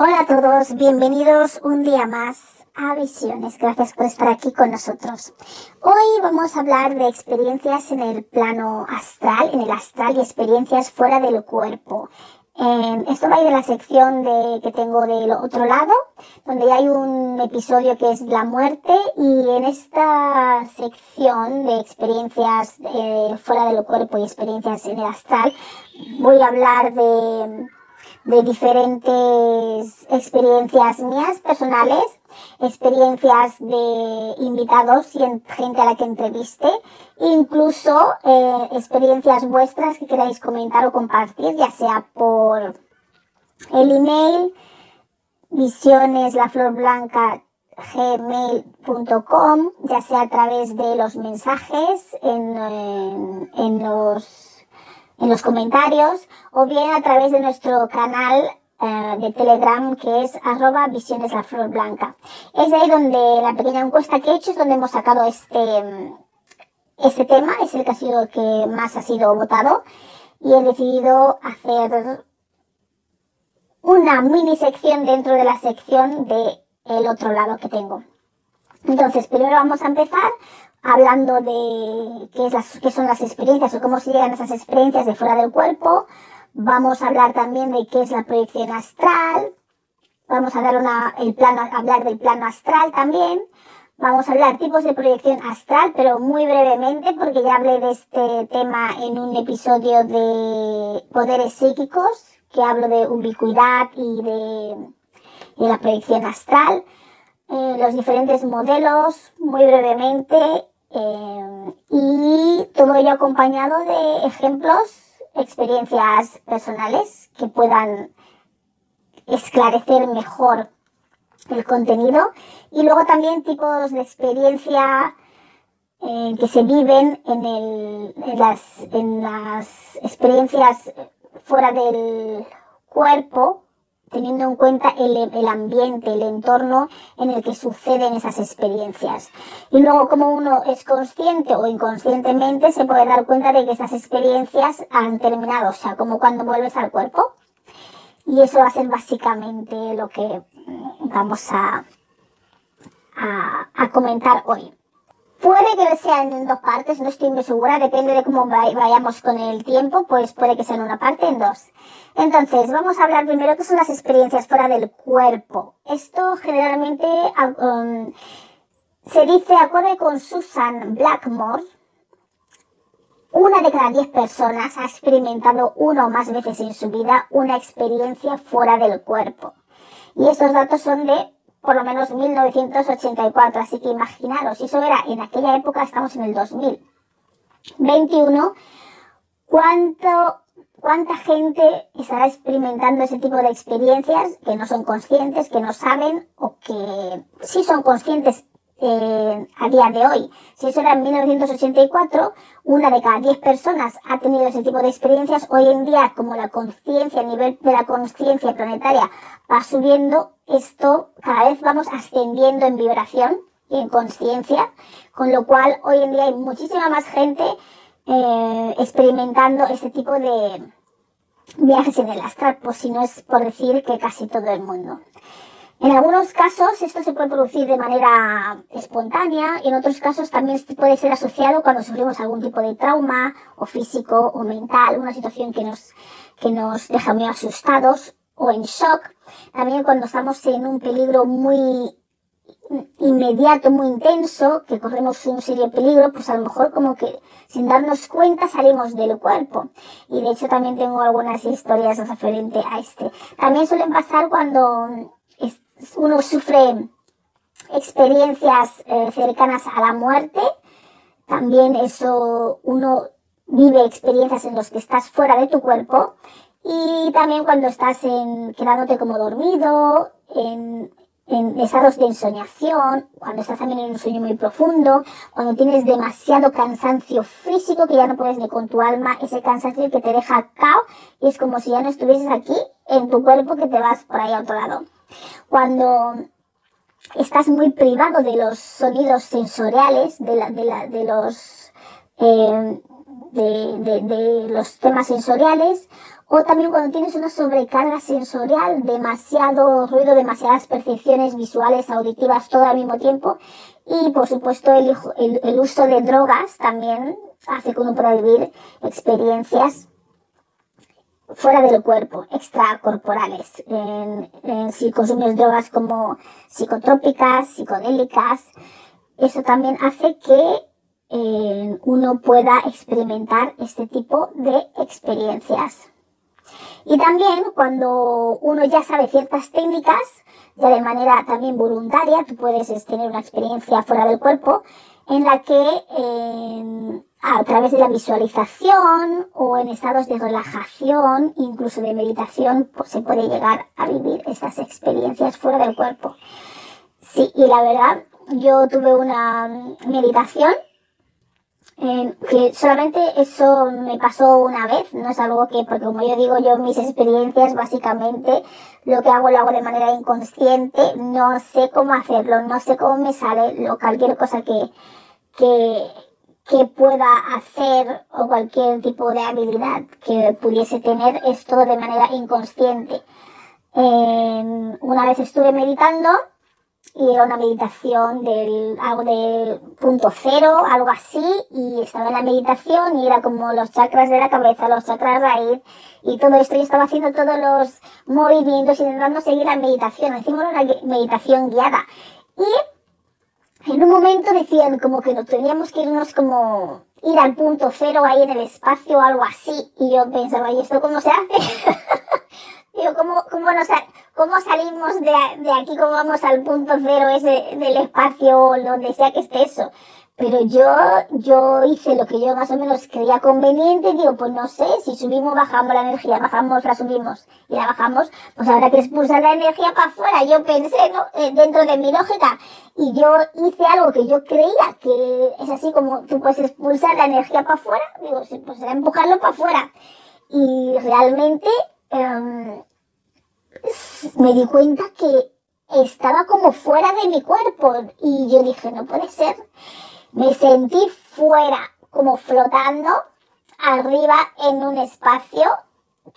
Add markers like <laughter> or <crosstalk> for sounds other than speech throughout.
Hola a todos, bienvenidos un día más a Visiones. Gracias por estar aquí con nosotros. Hoy vamos a hablar de experiencias en el plano astral, en el astral y experiencias fuera del cuerpo. esto va a ir de la sección de, que tengo del otro lado, donde hay un episodio que es la muerte y en esta sección de experiencias eh, fuera del cuerpo y experiencias en el astral voy a hablar de de diferentes experiencias mías personales, experiencias de invitados y gente a la que entreviste, incluso eh, experiencias vuestras que queráis comentar o compartir, ya sea por el email visiones la flor blanca gmail.com, ya sea a través de los mensajes en, en los en los comentarios o bien a través de nuestro canal eh, de Telegram que es arroba visiones la flor blanca. Es ahí donde la pequeña encuesta que he hecho es donde hemos sacado este, este tema, es el que ha sido el que más ha sido votado y he decidido hacer una mini sección dentro de la sección de el otro lado que tengo. Entonces, primero vamos a empezar hablando de qué, es las, qué son las experiencias o cómo se llegan esas experiencias de fuera del cuerpo. Vamos a hablar también de qué es la proyección astral. Vamos a dar una, el plano, hablar del plano astral también. Vamos a hablar tipos de proyección astral, pero muy brevemente, porque ya hablé de este tema en un episodio de poderes psíquicos, que hablo de ubicuidad y de, de la proyección astral. Eh, los diferentes modelos muy brevemente eh, y todo ello acompañado de ejemplos, experiencias personales que puedan esclarecer mejor el contenido y luego también tipos de experiencia eh, que se viven en, el, en, las, en las experiencias fuera del cuerpo teniendo en cuenta el, ambiente, el entorno en el que suceden esas experiencias. Y luego, como uno es consciente o inconscientemente, se puede dar cuenta de que esas experiencias han terminado, o sea, como cuando vuelves al cuerpo. Y eso va a ser básicamente lo que mm, vamos a, a comentar hoy. Puede que sean en dos partes, no estoy muy segura, depende de cómo vayamos con el tiempo, pues puede que sea en una parte, en dos. Entonces, vamos a hablar primero qué son las experiencias fuera del cuerpo. Esto generalmente um, se dice, acorde con Susan Blackmore, una de cada diez personas ha experimentado una o más veces en su vida una experiencia fuera del cuerpo. Y estos datos son de por lo menos 1984. Así que imaginaros, eso era en aquella época, estamos en el 2021, ¿cuánto, cuánta gente estará experimentando ese tipo de experiencias que no son conscientes, que no saben o que sí son conscientes eh, a día de hoy. Si eso era en 1984, una de cada diez personas ha tenido ese tipo de experiencias. Hoy en día, como la conciencia, a nivel de la conciencia planetaria va subiendo, esto cada vez vamos ascendiendo en vibración y en conciencia, con lo cual hoy en día hay muchísima más gente eh, experimentando este tipo de viajes en el astral, pues si no es por decir que casi todo el mundo. En algunos casos esto se puede producir de manera espontánea y en otros casos también puede ser asociado cuando sufrimos algún tipo de trauma o físico o mental, una situación que nos, que nos deja muy asustados o en shock. También cuando estamos en un peligro muy inmediato, muy intenso, que corremos un serio peligro, pues a lo mejor como que sin darnos cuenta salimos del cuerpo. Y de hecho también tengo algunas historias referente a este. También suelen pasar cuando uno sufre experiencias eh, cercanas a la muerte, también eso uno vive experiencias en las que estás fuera de tu cuerpo Y también cuando estás en, quedándote como dormido, en, en estados de ensoñación, cuando estás también en un sueño muy profundo, cuando tienes demasiado cansancio físico que ya no puedes ni con tu alma, ese cansancio que te deja cao y es como si ya no estuvieses aquí en tu cuerpo que te vas por ahí a otro lado. Cuando estás muy privado de los sonidos sensoriales, de, los eh, de, los temas sensoriales, o también cuando tienes una sobrecarga sensorial, demasiado ruido, demasiadas percepciones visuales, auditivas, todo al mismo tiempo. Y por supuesto el, uso de drogas también hace que uno vivir experiencias fuera del cuerpo, extracorporales. En, en, si consumes drogas como psicotrópicas, psicodélicas, eso también hace que eh, uno pueda experimentar este tipo de experiencias. Y también cuando uno ya sabe ciertas técnicas, ya de manera también voluntaria, tú puedes tener una experiencia fuera del cuerpo en la que eh, a través de la visualización o en estados de relajación, incluso de meditación, pues se puede llegar a vivir estas experiencias fuera del cuerpo. Sí, y la verdad, yo tuve una meditación eh, que solamente eso me pasó una vez, no es algo que, porque como yo digo, yo mis experiencias básicamente lo que hago lo hago de manera inconsciente, no sé cómo hacerlo, no sé cómo me sale, lo, cualquier cosa que, que, que pueda hacer o cualquier tipo de habilidad que pudiese tener es todo de manera inconsciente. Eh, una vez estuve meditando y era una meditación del algo de punto cero, algo así, y estaba en la meditación y era como los chakras de la cabeza, los chakras raíz y todo esto, y estaba haciendo todos los movimientos intentando seguir la meditación, hicimos una meditación guiada. Y en un momento decían como que nos teníamos que irnos como ir al punto cero ahí en el espacio o algo así, y yo pensaba, ¿y esto cómo se hace? <laughs> Digo, ¿cómo, cómo, ¿cómo salimos de, de, aquí? ¿Cómo vamos al punto cero ese del espacio o donde sea que esté eso? Pero yo, yo hice lo que yo más o menos creía conveniente. Digo, pues no sé, si subimos, bajamos la energía, bajamos, la subimos y la bajamos, pues habrá que expulsar la energía para afuera. Yo pensé, ¿no? Eh, dentro de mi lógica. Y yo hice algo que yo creía que es así como tú puedes expulsar la energía para afuera. Digo, pues será empujarlo para afuera. Y realmente, um, me di cuenta que estaba como fuera de mi cuerpo y yo dije, no puede ser. Me sentí fuera, como flotando arriba en un espacio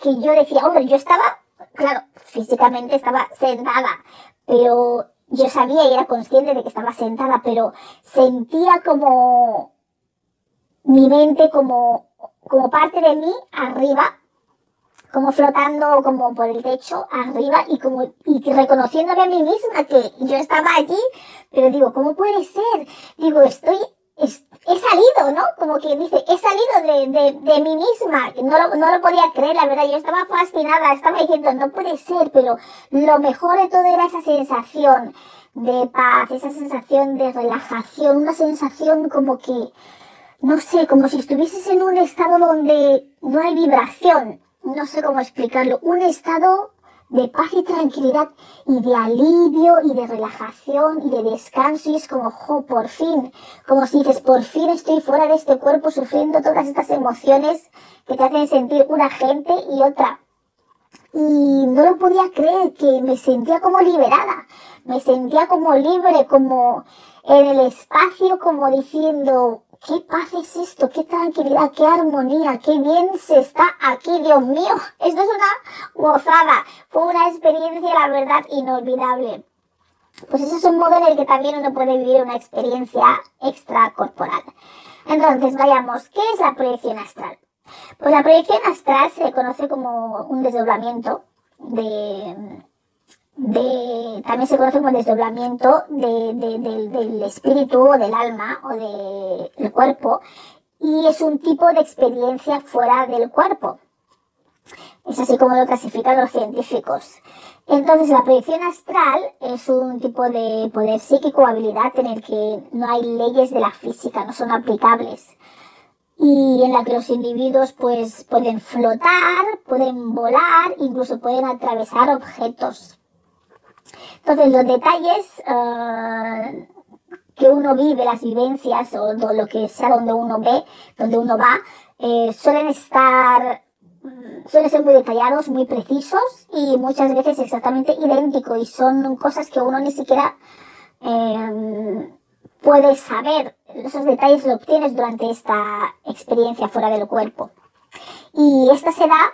que yo decía, hombre, yo estaba, claro, físicamente estaba sentada, pero yo sabía y era consciente de que estaba sentada, pero sentía como mi mente como, como parte de mí arriba como flotando como por el techo arriba y como y reconociéndome a mí misma que yo estaba allí, pero digo, ¿cómo puede ser? Digo, estoy he salido, ¿no? Como que dice, he salido de, de, de mí misma. No lo, no lo podía creer, la verdad. Yo estaba fascinada, estaba diciendo, no puede ser, pero lo mejor de todo era esa sensación de paz, esa sensación de relajación, una sensación como que, no sé, como si estuvieses en un estado donde no hay vibración no sé cómo explicarlo, un estado de paz y tranquilidad y de alivio y de relajación y de descanso y es como, jo, por fin, como si dices, por fin estoy fuera de este cuerpo sufriendo todas estas emociones que te hacen sentir una gente y otra. Y no lo podía creer, que me sentía como liberada, me sentía como libre, como en el espacio, como diciendo, qué paz es esto, qué tranquilidad, qué armonía, qué bien se está aquí, Dios mío. Esto es una gozada. Fue una experiencia, la verdad, inolvidable. Pues ese es un modo en el que también uno puede vivir una experiencia extracorporal. Entonces, vayamos, ¿qué es la proyección astral? Pues la proyección astral se conoce como un desdoblamiento de de, también se conoce como desdoblamiento de, de, del espíritu o del alma o del cuerpo y es un tipo de experiencia fuera del cuerpo. Es así como lo clasifican los científicos. Entonces la proyección astral es un tipo de poder psíquico o habilidad en el que no hay leyes de la física, no son aplicables. y en la que los individuos pues pueden flotar, pueden volar, incluso pueden atravesar objetos. Entonces los detalles uh, que uno vive, las vivencias o lo que sea donde uno ve, donde uno va, eh, suelen estar, mm, suelen ser muy detallados, muy precisos y muchas veces exactamente idénticos y son cosas que uno ni siquiera eh, puede saber. Esos detalles lo obtienes durante esta experiencia fuera del cuerpo. Y esta se da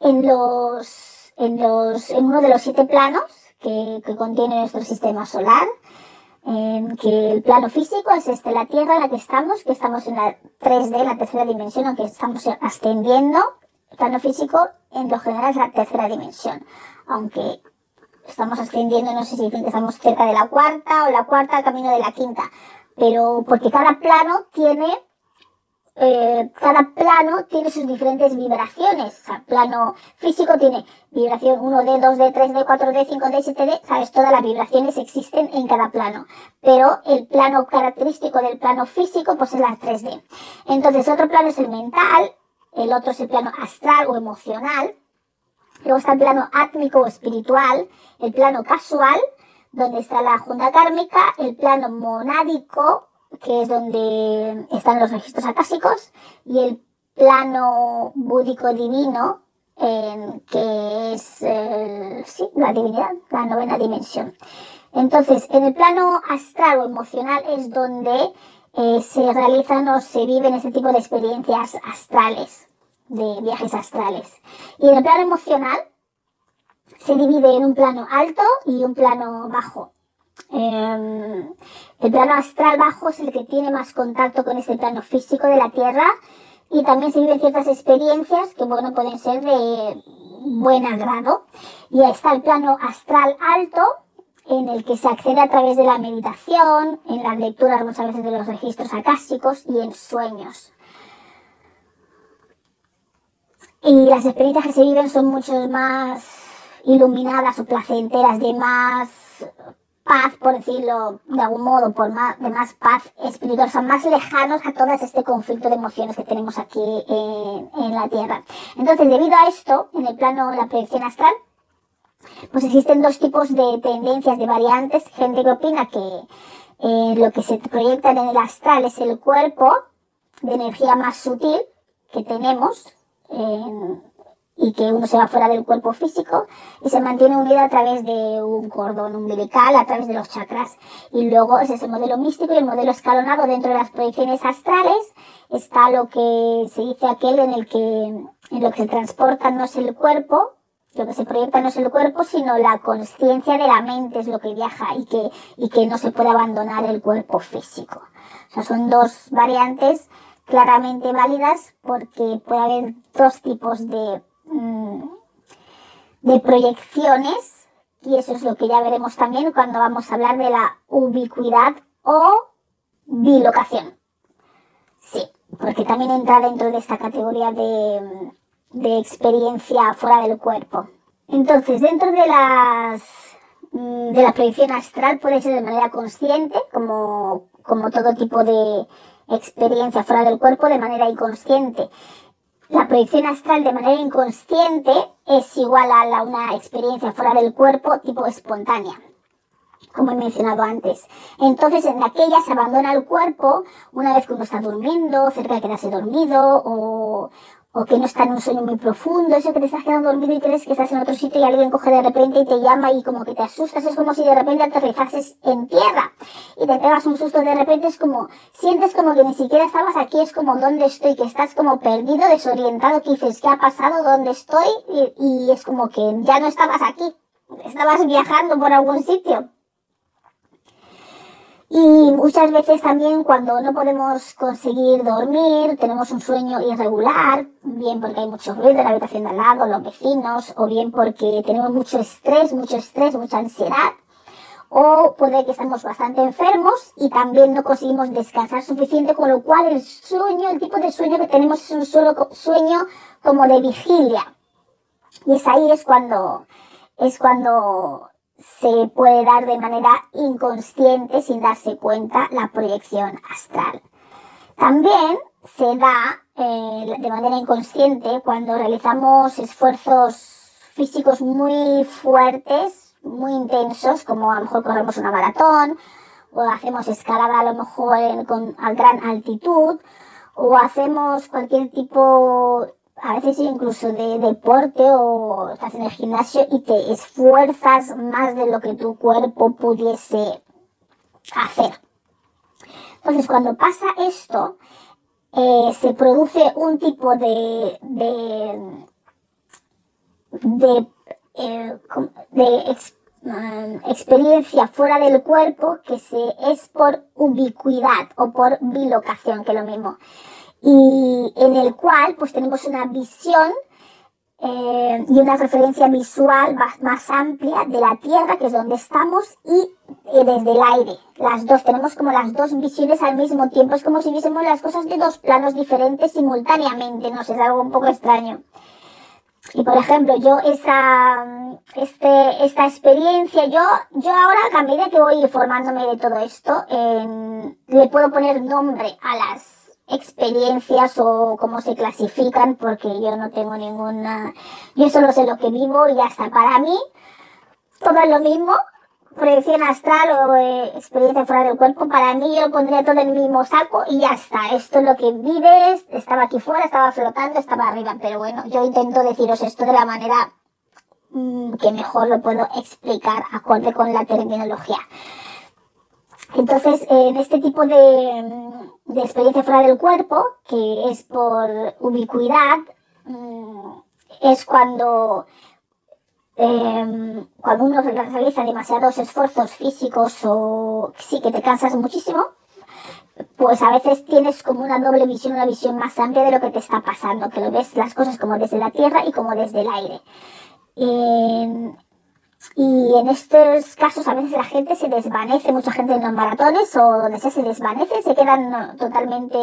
en los, en los, en uno de los siete planos que, que contiene nuestro sistema solar, que el plano físico es este, la Tierra en la que estamos, que estamos en la 3D, la tercera dimensión, aunque estamos ascendiendo. El plano físico, en lo general, es la tercera dimensión, aunque estamos ascendiendo, no sé si dicen que estamos cerca de la cuarta o la cuarta, camino de la quinta, pero porque cada plano tiene eh, cada plano tiene sus diferentes vibraciones. O sea, plano físico tiene vibración 1D, 2D, 3D, 4D, 5D, 7D. Sabes, todas las vibraciones existen en cada plano. Pero el plano característico del plano físico, pues es la 3D. Entonces, otro plano es el mental, el otro es el plano astral o emocional. Luego está el plano átmico o espiritual, el plano casual, donde está la junta kármica, el plano monádico que es donde están los registros acásicos, y el plano búdico divino, que es la divinidad, la novena dimensión. Entonces, en el plano astral o emocional es donde eh, se realizan o se viven ese tipo de experiencias astrales, de viajes astrales. Y en el plano emocional se divide en un plano alto y un plano bajo. Em, el plano astral bajo es el que tiene más contacto con este plano físico de la Tierra y también se viven ciertas experiencias que, bueno, pueden ser de buen agrado. Y ahí está el plano astral alto, en el que se accede a través de la meditación, en las lecturas muchas veces de los registros acásicos y en sueños. Y las experiencias que se viven son mucho más iluminadas o placenteras, de más paz, por decirlo de algún modo, por más, de más paz espiritual, son más lejanos a todo este conflicto de emociones que tenemos aquí en, la Tierra. Entonces, debido a esto, en el plano de la proyección astral, pues existen dos tipos de tendencias, de variantes. Gente que opina que eh, lo que se proyecta en el astral es el cuerpo de energía más sutil que tenemos, y que uno se va fuera del cuerpo físico y se mantiene unido a través de un cordón umbilical, a través de los chakras. Y luego es ese modelo místico y el modelo escalonado dentro de las proyecciones astrales está lo que se dice aquel en el que en lo que se transporta no es el cuerpo, lo que se proyecta no es el cuerpo, sino la conciencia de la mente es lo que viaja y que, y que no se puede abandonar el cuerpo físico. O sea, son dos variantes claramente válidas porque puede haber dos tipos de de proyecciones, y eso es lo que ya veremos también cuando vamos a hablar de la ubicuidad o bilocación. Sí, porque también entra dentro de esta categoría de, de experiencia fuera del cuerpo. Entonces, dentro de las mm, de la proyección astral puede ser de manera consciente, como, como todo tipo de experiencia fuera del cuerpo, de manera inconsciente. La proyección astral de manera inconsciente es igual a una experiencia fuera del cuerpo tipo espontánea, como he mencionado antes. Entonces, en aquella se abandona el cuerpo una vez que uno está durmiendo, cerca de quedarse dormido o, o que no está en un sueño muy profundo, eso que te estás quedando dormido y crees que estás en otro sitio y alguien coge de repente y te llama y como que te asustas, es como si de repente aterrizases en tierra y te pegas un susto de repente, es como, sientes como que ni siquiera estabas aquí, es como dónde estoy, que estás como perdido, desorientado, que dices, ¿qué ha pasado? ¿Dónde estoy? y es como que ya no estabas aquí, estabas viajando por algún sitio. Y muchas veces también cuando no podemos conseguir dormir, tenemos un sueño irregular, bien porque hay mucho ruido en la habitación de al lado, los vecinos, o bien porque tenemos mucho estrés, mucho estrés, mucha ansiedad, o puede que estemos bastante enfermos y también no conseguimos descansar suficiente, con lo cual el sueño, el tipo de sueño que tenemos es un solo sueño como de vigilia. Y es ahí es cuando, es cuando se puede dar de manera inconsciente sin darse cuenta la proyección astral. También se da eh, de manera inconsciente cuando realizamos esfuerzos físicos muy fuertes, muy intensos, como a lo mejor corremos una maratón, o hacemos escalada a lo mejor con a gran altitud, o hacemos cualquier tipo, a veces incluso de deporte, o estás en el gimnasio y te esfuerzas más de lo que tu cuerpo pudiese hacer. Entonces, cuando pasa esto, eh, se produce un tipo de, de, de, eh, mm, experiencia fuera del cuerpo que se, es por ubicuidad o por bilocación, que es lo mismo. Y en el cual pues tenemos una visión eh, y una referencia visual más, más, amplia de la Tierra, que es donde estamos, y desde el aire. Las dos, tenemos como las dos visiones al mismo tiempo. Es como si viésemos las cosas de dos planos diferentes simultáneamente, no sé, es algo un poco extraño. Y por ejemplo, yo esa, este, esta experiencia, yo, yo ahora a medida que voy formándome de todo esto, le puedo poner nombre a las experiencias o cómo se clasifican porque yo no tengo ninguna, yo solo sé lo que vivo y hasta para mí todo es lo mismo, proyección astral o eh, experiencia fuera del cuerpo, para mí yo lo pondría todo en el mismo saco y ya está, esto es lo que vives, estaba aquí fuera, estaba flotando, estaba arriba, pero bueno, yo intento deciros esto de la manera mm, que mejor lo puedo explicar acorde con la terminología. Entonces, en este tipo de, de, experiencia fuera del cuerpo, que es por ubicuidad, mm, es cuando, em, cuando uno realiza demasiados esfuerzos físicos o sí que te cansas muchísimo, pues a veces tienes como una doble visión, una visión más amplia de lo que te está pasando, que lo ves las cosas como desde la tierra y como desde el aire. Y en estos casos a veces la gente se desvanece, mucha gente en los maratones o donde sea se desvanece, se quedan totalmente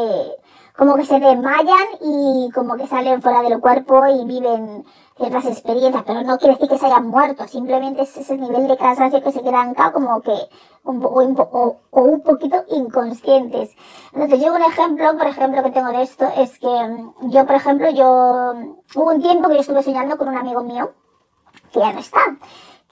como que se desmayan y como que salen fuera del cuerpo y viven ciertas experiencias, pero no quiere decir que se hayan muerto, simplemente es ese nivel de cansancio que se quedan como que un, o, o, un poquito inconscientes. Entonces yo un ejemplo, por ejemplo, que tengo de esto es que mm, yo, por ejemplo, yo hubo un tiempo que yo estuve soñando con un amigo mío que ya no está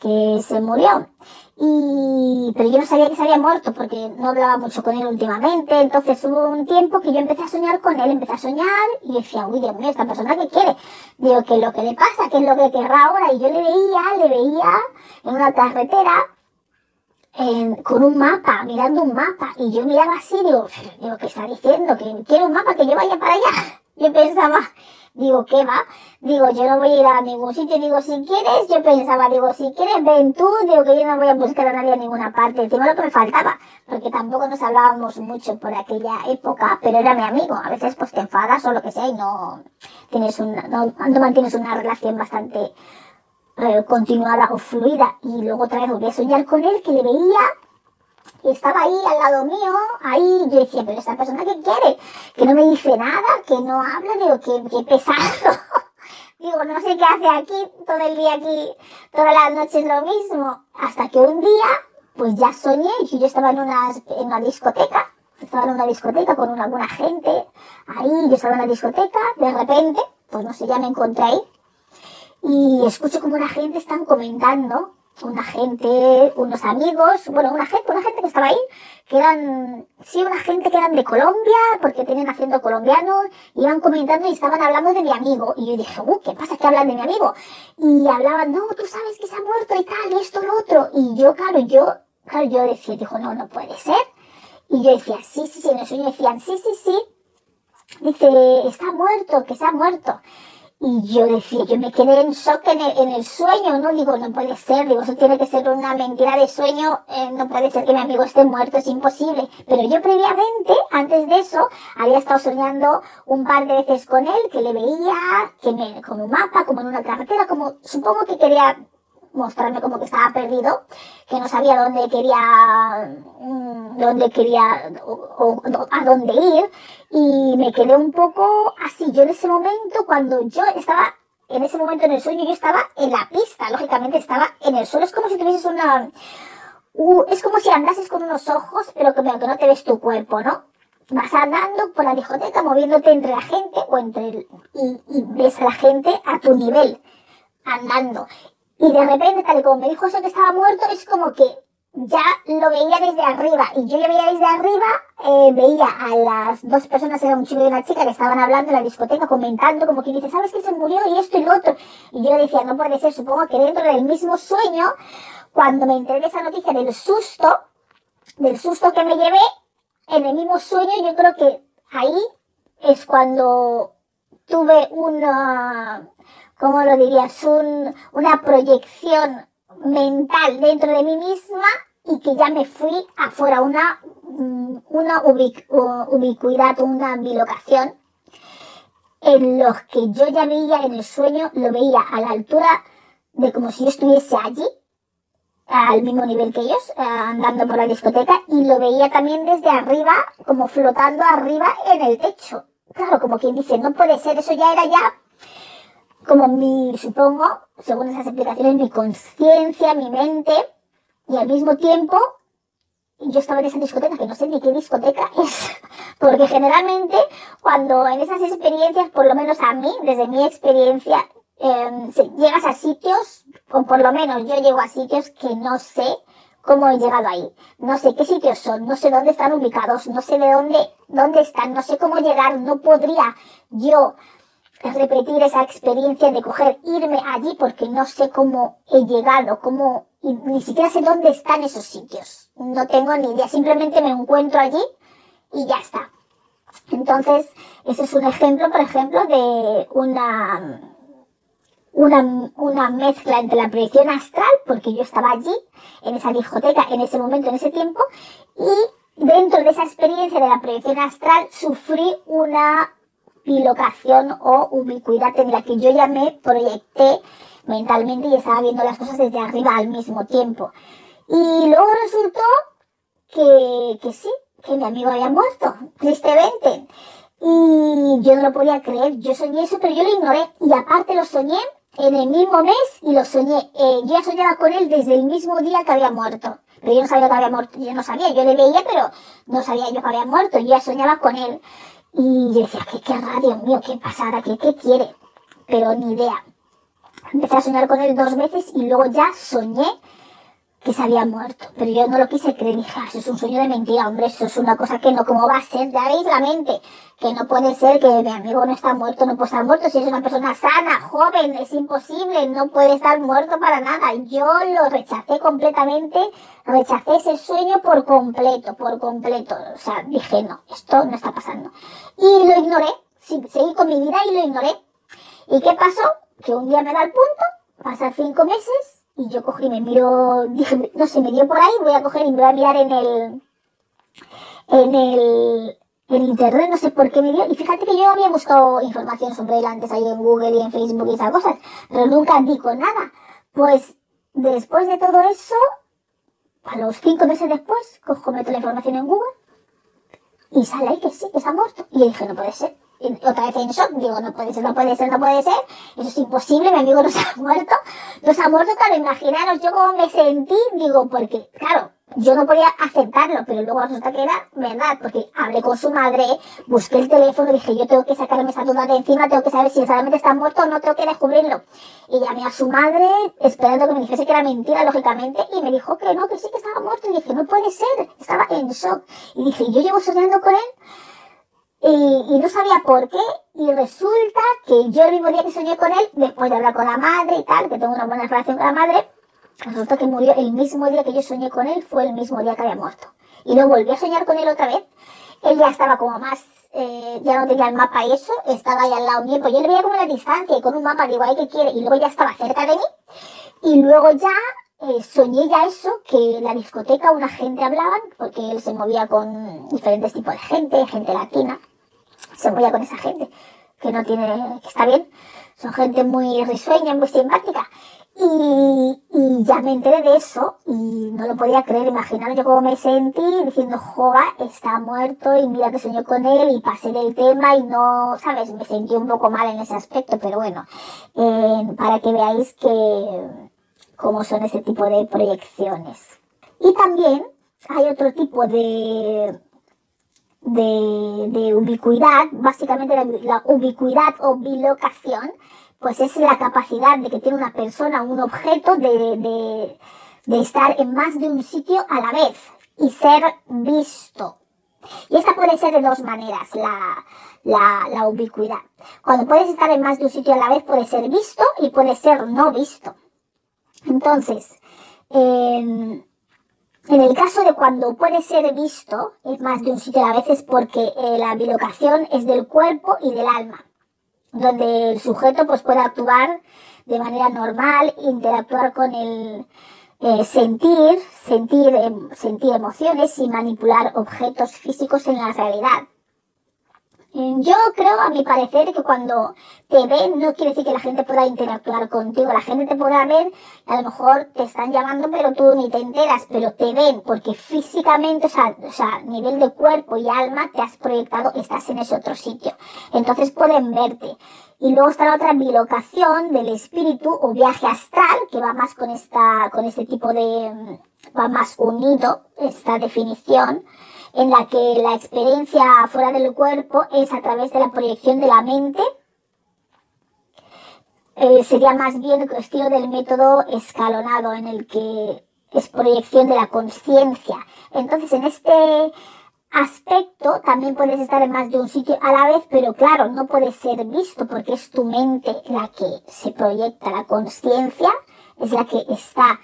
que se murió. Y, pero yo no sabía que se había muerto porque no hablaba mucho con él últimamente. Entonces hubo un tiempo que yo empecé a soñar con él, empecé a soñar y decía, uy, Dios mío, esta persona que quiere. Digo, ¿qué es lo que le pasa? ¿Qué es lo que querrá ahora? Y yo le veía, le veía en una carretera con un mapa, mirando un mapa. Y yo miraba así, digo, digo, ¿qué está diciendo? Que quiero un mapa, que yo vaya para allá. Yo pensaba, Digo, ¿qué va? Digo, yo no voy a ir a ningún sitio. Digo, si quieres, yo pensaba, digo, si quieres, ven tú. Digo, que yo no voy a buscar a nadie en ninguna parte. Encima lo que me faltaba, porque tampoco nos hablábamos mucho por aquella época, pero era mi amigo. A veces, pues te enfadas o lo que sea y no tienes una, no, mantienes una relación bastante eh, continuada o fluida. Y luego otra vez volví a soñar con él, que le veía y estaba ahí al lado mío, ahí yo decía, pero esta persona que quiere, que no me dice nada, que no habla, digo, que, que pesado. <laughs> digo, no sé qué hace aquí, todo el día aquí, todas las noches lo mismo. Hasta que un día, pues ya soñé, y yo estaba en una, en una discoteca, estaba en una discoteca con una buena gente, ahí yo estaba en la discoteca, de repente, pues no sé, ya me encontré ahí, y escucho como la gente están comentando una gente, unos amigos, bueno, una gente, una gente que estaba ahí, que eran, sí, una gente que eran de Colombia, porque tenían acento colombiano, iban comentando y estaban hablando de mi amigo. Y yo dije, uh, ¿qué pasa que hablan de mi amigo? Y hablaban, no, tú sabes que se ha muerto y tal, y esto, lo otro. Y yo, claro, yo, claro, yo decía, dijo, no, no puede ser. Y yo decía, sí, sí, sí, en el sueño decían, sí, sí, sí. Dice, está muerto, que se ha muerto. Y yo decía, yo me quedé en shock en el, sueño, ¿no? Digo, no puede ser, digo, eso tiene que ser una mentira de sueño, eh, no puede ser que mi amigo esté muerto, es imposible. Pero yo previamente, antes de eso, había estado soñando un par de veces con él, que le veía, que me, con un mapa, como en una carretera, como supongo que quería mostrarme como que estaba perdido, que no sabía dónde quería, mm, dónde quería o, a dónde ir y me quedé un poco así. Yo en ese momento, cuando yo estaba en ese momento en el sueño, yo estaba en la pista, lógicamente estaba en el suelo, es como si tuvieses una, es como si andases con unos ojos, pero que, no te ves tu cuerpo, ¿no? vas andando por la discoteca moviéndote entre la gente o entre y, y, ves a la gente a tu nivel andando y de repente tal y como me dijo eso que estaba muerto es como que ya lo veía desde arriba. Y yo ya veía desde arriba eh, veía a las dos personas era un chico y una chica que estaban hablando en la discoteca comentando como que dice sabes que se murió y esto y lo otro y yo decía no puede ser supongo que dentro del mismo sueño cuando me enteré de esa noticia del susto del susto que me llevé en el mismo sueño, yo creo que ahí es cuando tuve una, ¿cómo lo dirías? Un, una proyección mental dentro de mí misma y que ya me fui afuera, una, mm, una ubicuidad, una bilocación en los que yo ya veía en el sueño, lo veía a la altura de como si yo estuviese allí, al mismo nivel que ellos, eh, andando por la discoteca, y lo veía también desde arriba, como flotando arriba en el techo. Claro, como quien dice, no puede ser, eso ya era ya como mi, supongo, según esas explicaciones, mi conciencia, mi mente, y al mismo tiempo yo estaba en esa discoteca, que no sé ni qué discoteca <laughs> es, porque generalmente cuando en esas experiencias, por lo menos a mí, desde mi experiencia, eh, llegas a sitios, o por lo menos yo llego a sitios que no sé cómo he llegado ahí. No sé qué sitios son, no sé dónde están ubicados, no sé de dónde, dónde están, no sé cómo llegar, no podría yo repetir esa experiencia de coger, irme allí porque no sé cómo he llegado, cómo, ni siquiera sé dónde están esos sitios. No tengo ni idea, simplemente me encuentro allí y ya está. Entonces, ese es un ejemplo, por ejemplo, de una, una, una mezcla entre la proyección astral, porque yo estaba allí, en esa discoteca, en ese momento, en ese tiempo, y dentro de esa experiencia de la proyección astral sufrí una bilocación o ubicuidad en la que yo ya me proyecté mentalmente y estaba viendo las cosas desde arriba al mismo tiempo. Y luego resultó que, que sí, que mi amigo había muerto, tristemente. Y yo no lo podía creer, yo soñé eso, pero yo lo ignoré. Y aparte lo soñé en el mismo mes y lo soñé. Eh, yo ya soñaba con él desde el mismo día que había muerto. Pero yo no sabía que había muerto, yo no sabía, yo le veía, pero no sabía yo que había muerto, yo ya soñaba con él. Y yo decía, ¿qué, qué radio mío, qué pasada, qué, qué quiere? Pero ni idea. Empecé a soñar con él dos veces y luego ya soñé que se había muerto. Pero yo no lo quise creer, dije, ah, eso es un sueño de mentira, hombre, eso es una cosa que no, ¿cómo va a ser? Ya veis la mente, que no puede ser que mi amigo no está muerto, no puede estar muerto, si es una persona sana, joven, es imposible, no puede estar muerto para nada. Yo lo rechacé completamente, rechacé ese sueño por completo, por completo. O sea, dije, no, esto no está pasando. Y lo ignoré, seguí con mi vida y lo ignoré. ¿Y qué pasó? Que un día me da el punto, pasan cinco meses, y yo cogí, me miro, dije, no sé, me dio por ahí, voy a coger y me voy a mirar en el, en el, en internet, no sé por qué me dio. Y fíjate que yo había buscado información sobre él antes ahí en Google y en Facebook y esas cosas, pero nunca digo nada. Pues después de todo eso, a los cinco meses después, cojo, meto la información en Google y sale ahí que sí, que está muerto. Y yo dije, no puede ser otra vez en shock, digo, no puede ser, no puede ser, no puede ser, eso es imposible, mi amigo no se ha <laughs> muerto, no se ha muerto, claro, imaginaros yo cómo me sentí, digo, porque, claro, yo no podía aceptarlo, pero luego resulta que era verdad, porque hablé con su madre, busqué el teléfono, dije, yo tengo que sacarme esa duda de encima, tengo que saber si realmente está muerto o no, tengo que descubrirlo. Y llamé a su madre, esperando que me dijese que era mentira, lógicamente, y me dijo que no, que sí que estaba muerto, y dije, no puede ser, estaba en shock. Y dije, yo llevo soñando con él y, no sabía por qué, y resulta que yo el mismo día que soñé con él, después de hablar con la madre y tal, que tengo una buena relación con la madre, resulta que murió el mismo día que yo soñé con él, fue el mismo día que había muerto. Y luego volví a soñar con él otra vez, él ya estaba como más, eh, ya no tenía el mapa y eso, estaba ahí al lado mío, pues yo le veía como a la distancia y con un mapa digo, ay, ¿qué quiere? Y luego ya estaba cerca de mí, y luego ya eh, soñé ya eso, que en la discoteca una gente hablaban, porque él se movía con diferentes tipos de gente, gente latina, se movía con esa gente, que no tiene, que está bien, son gente muy risueña, muy simpática. Y, y, ya me enteré de eso y no lo podía creer, imaginar yo cómo me sentí diciendo, Jova está muerto y mira que soñé con él y pasé del tema y no, sabes, me sentí un poco mal en ese aspecto, pero bueno, eh, para que veáis que cómo son ese tipo de proyecciones. Y también hay otro tipo de de, ubicuidad, básicamente la, ubicuidad o bilocación, pues es la capacidad de que tiene una persona, un objeto de, de estar en más de un sitio a la vez y ser visto. Y esta puede ser de dos maneras, la, la, ubicuidad. Cuando puedes estar en más de un sitio a la vez, puede ser visto y puede ser no visto. Entonces, en el caso de cuando puede ser visto en más de un sitio a la vez es porque eh, la bilocación es del cuerpo y del alma, donde el sujeto pues, puede actuar de manera normal, interactuar con el, eh, sentir, sentir, em, sentir emociones y manipular objetos físicos en la realidad. Yo creo, a mi parecer, que cuando te ven no quiere decir que la gente pueda interactuar contigo. La gente te podrá ver, a lo mejor te están llamando, pero tú ni te enteras, pero te ven porque físicamente, o sea, o sea, nivel de cuerpo y alma, te has proyectado, estás en ese otro sitio. Entonces pueden verte. Y luego está la otra bilocación del espíritu o viaje astral, que va más con esta, con este tipo de, va más unido, esta definición en la que la experiencia fuera del cuerpo es a través de la proyección de la mente. Eh, sería más bien estilo del método escalonado en el que es proyección de la conciencia. Entonces, en este aspecto también puedes estar en más de un sitio a la vez, pero claro, no puede ser visto porque es tu mente la que se proyecta la conciencia, es la que está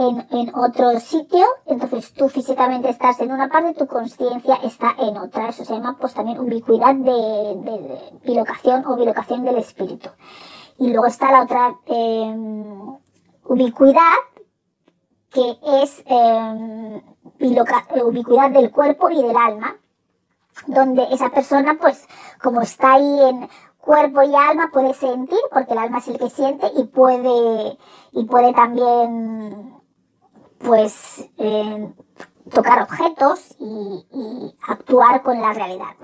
en, otro sitio, entonces tú físicamente estás en una parte, tu conciencia está en otra. Eso se llama pues también ubicuidad de, bilocación o bilocación del espíritu. Y luego está la otra em, ubicuidad, que es em, ubicuidad del cuerpo y del alma, donde esa persona pues como está ahí en cuerpo y alma puede sentir, porque el alma es el que siente y puede, y puede también pues eh, tocar objetos y, actuar con la realidad.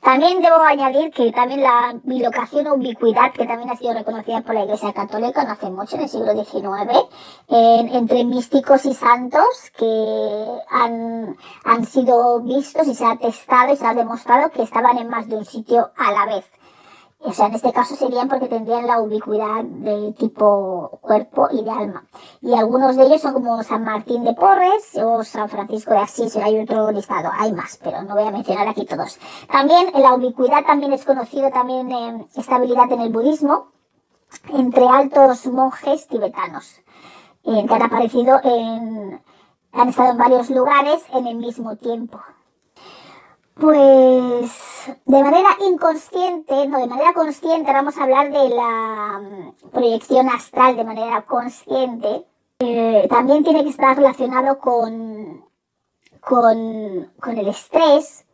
También debo añadir que también la bilocación o ubicuidad, que también ha sido reconocida por la Iglesia Católica no hace mucho, en el siglo XIX, entre místicos y santos que han, han sido vistos y se ha testado y se ha demostrado que estaban en más de un sitio a la vez. O sea, en este caso serían porque tendrían la ubicuidad de tipo cuerpo y de alma. Y algunos de ellos son como San Martín de Porres o San Francisco de Asís, hay otro listado, hay más, pero no voy a mencionar aquí todos. También la ubicuidad también es conocido también eh, estabilidad en el budismo entre altos monjes tibetanos eh, que han aparecido en, han estado en varios lugares en el mismo tiempo. Pues de manera inconsciente, no, de manera consciente, vamos a hablar de la mm, proyección astral de manera consciente. También tiene que estar relacionado con, con, con el estrés,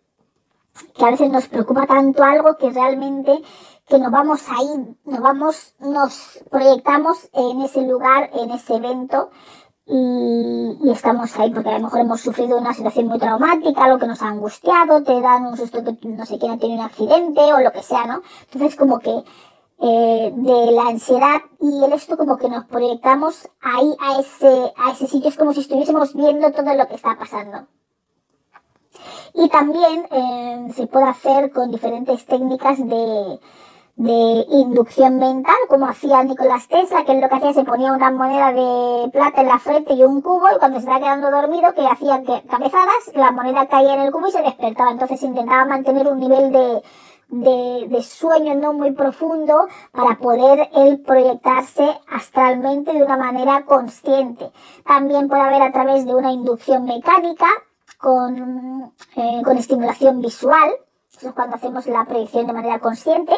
que a veces nos preocupa tanto algo que realmente que nos vamos ahí, nos vamos, nos proyectamos en ese lugar, en ese evento y, estamos ahí porque a lo mejor hemos sufrido una situación muy traumática, algo que nos ha angustiado, te dan un susto que no sé quién ha tenido un accidente o lo que sea, ¿no? Entonces como que eh, de la ansiedad y el esto como que nos proyectamos ahí a ese, a ese sitio, es como si estuviésemos viendo todo lo que está pasando. Y también eh, se puede hacer con diferentes técnicas de, de inducción mental, como hacía Nicolás Tesla, que lo que hacía se ponía una moneda de plata en la frente y un cubo, y cuando se estaba quedando dormido, que hacía cabezadas, la moneda caía en el cubo y se despertaba. Entonces intentaba mantener un nivel de, de, de, sueño no muy profundo para poder él proyectarse astralmente de una manera consciente. También puede haber a través de una inducción mecánica con, eh, con estimulación visual, eso es cuando hacemos la proyección de manera consciente,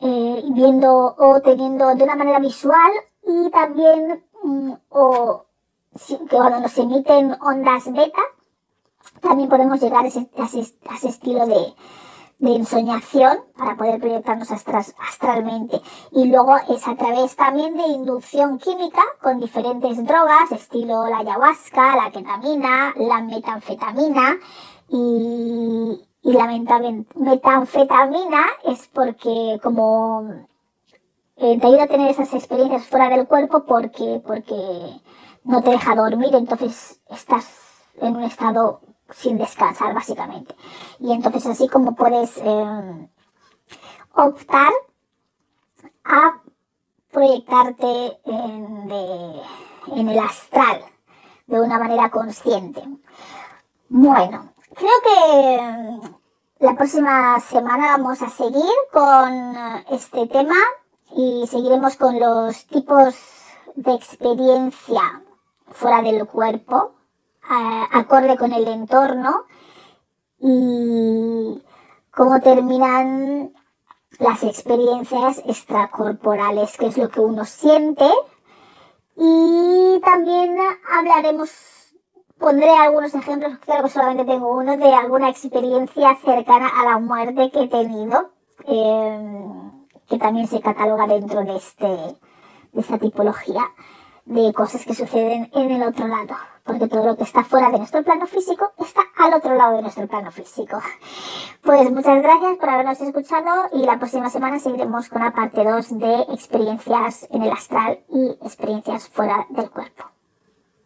eh, viendo o teniendo de una manera visual y también mm, o que cuando nos emiten ondas beta, también podemos llegar a ese, estilo de, de ensoñación para poder proyectarnos astralmente. Y luego es a través también de inducción química con diferentes drogas, estilo la ayahuasca, la ketamina, la metanfetamina y, y la metanfetamina es porque como eh, te ayuda a tener esas experiencias fuera del cuerpo porque, porque no te deja dormir, entonces estás en un estado sin descansar básicamente. Y entonces así como puedes eh, optar a proyectarte en, en el astral de una manera consciente. Bueno, creo que la próxima semana vamos a seguir con este tema y seguiremos con los tipos de experiencia fuera del cuerpo, acorde con el entorno y cómo terminan las experiencias extracorporales, que es lo que uno siente. Y también hablaremos, pondré algunos ejemplos, creo que solamente tengo uno, de alguna experiencia cercana a la muerte que he tenido, eh, que también se cataloga dentro de, este, de esta tipología de cosas que suceden en el otro lado, porque todo lo que está fuera de nuestro plano físico está al otro lado de nuestro plano físico. Pues muchas gracias por habernos escuchado y la próxima semana seguiremos con la parte 2 de experiencias en el astral y experiencias fuera del cuerpo.